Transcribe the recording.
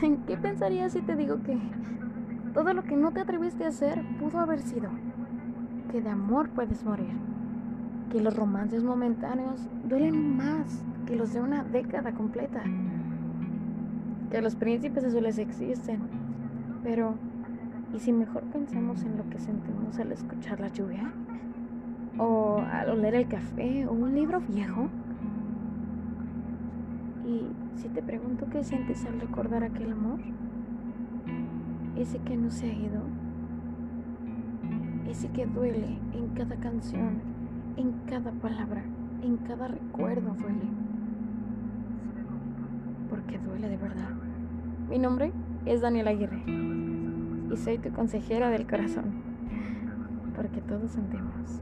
¿Qué pensarías si te digo que todo lo que no te atreviste a hacer pudo haber sido? Que de amor puedes morir. Que los romances momentáneos duelen más que los de una década completa. Que los príncipes azules existen. Pero, ¿y si mejor pensamos en lo que sentimos al escuchar la lluvia? ¿O al oler el café? ¿O un libro viejo? Y si te pregunto qué sientes al recordar aquel amor, ese que no se ha ido, ese que duele en cada canción, en cada palabra, en cada recuerdo duele. Porque duele de verdad. Mi nombre es Daniela Aguirre y soy tu consejera del corazón, porque todos sentimos.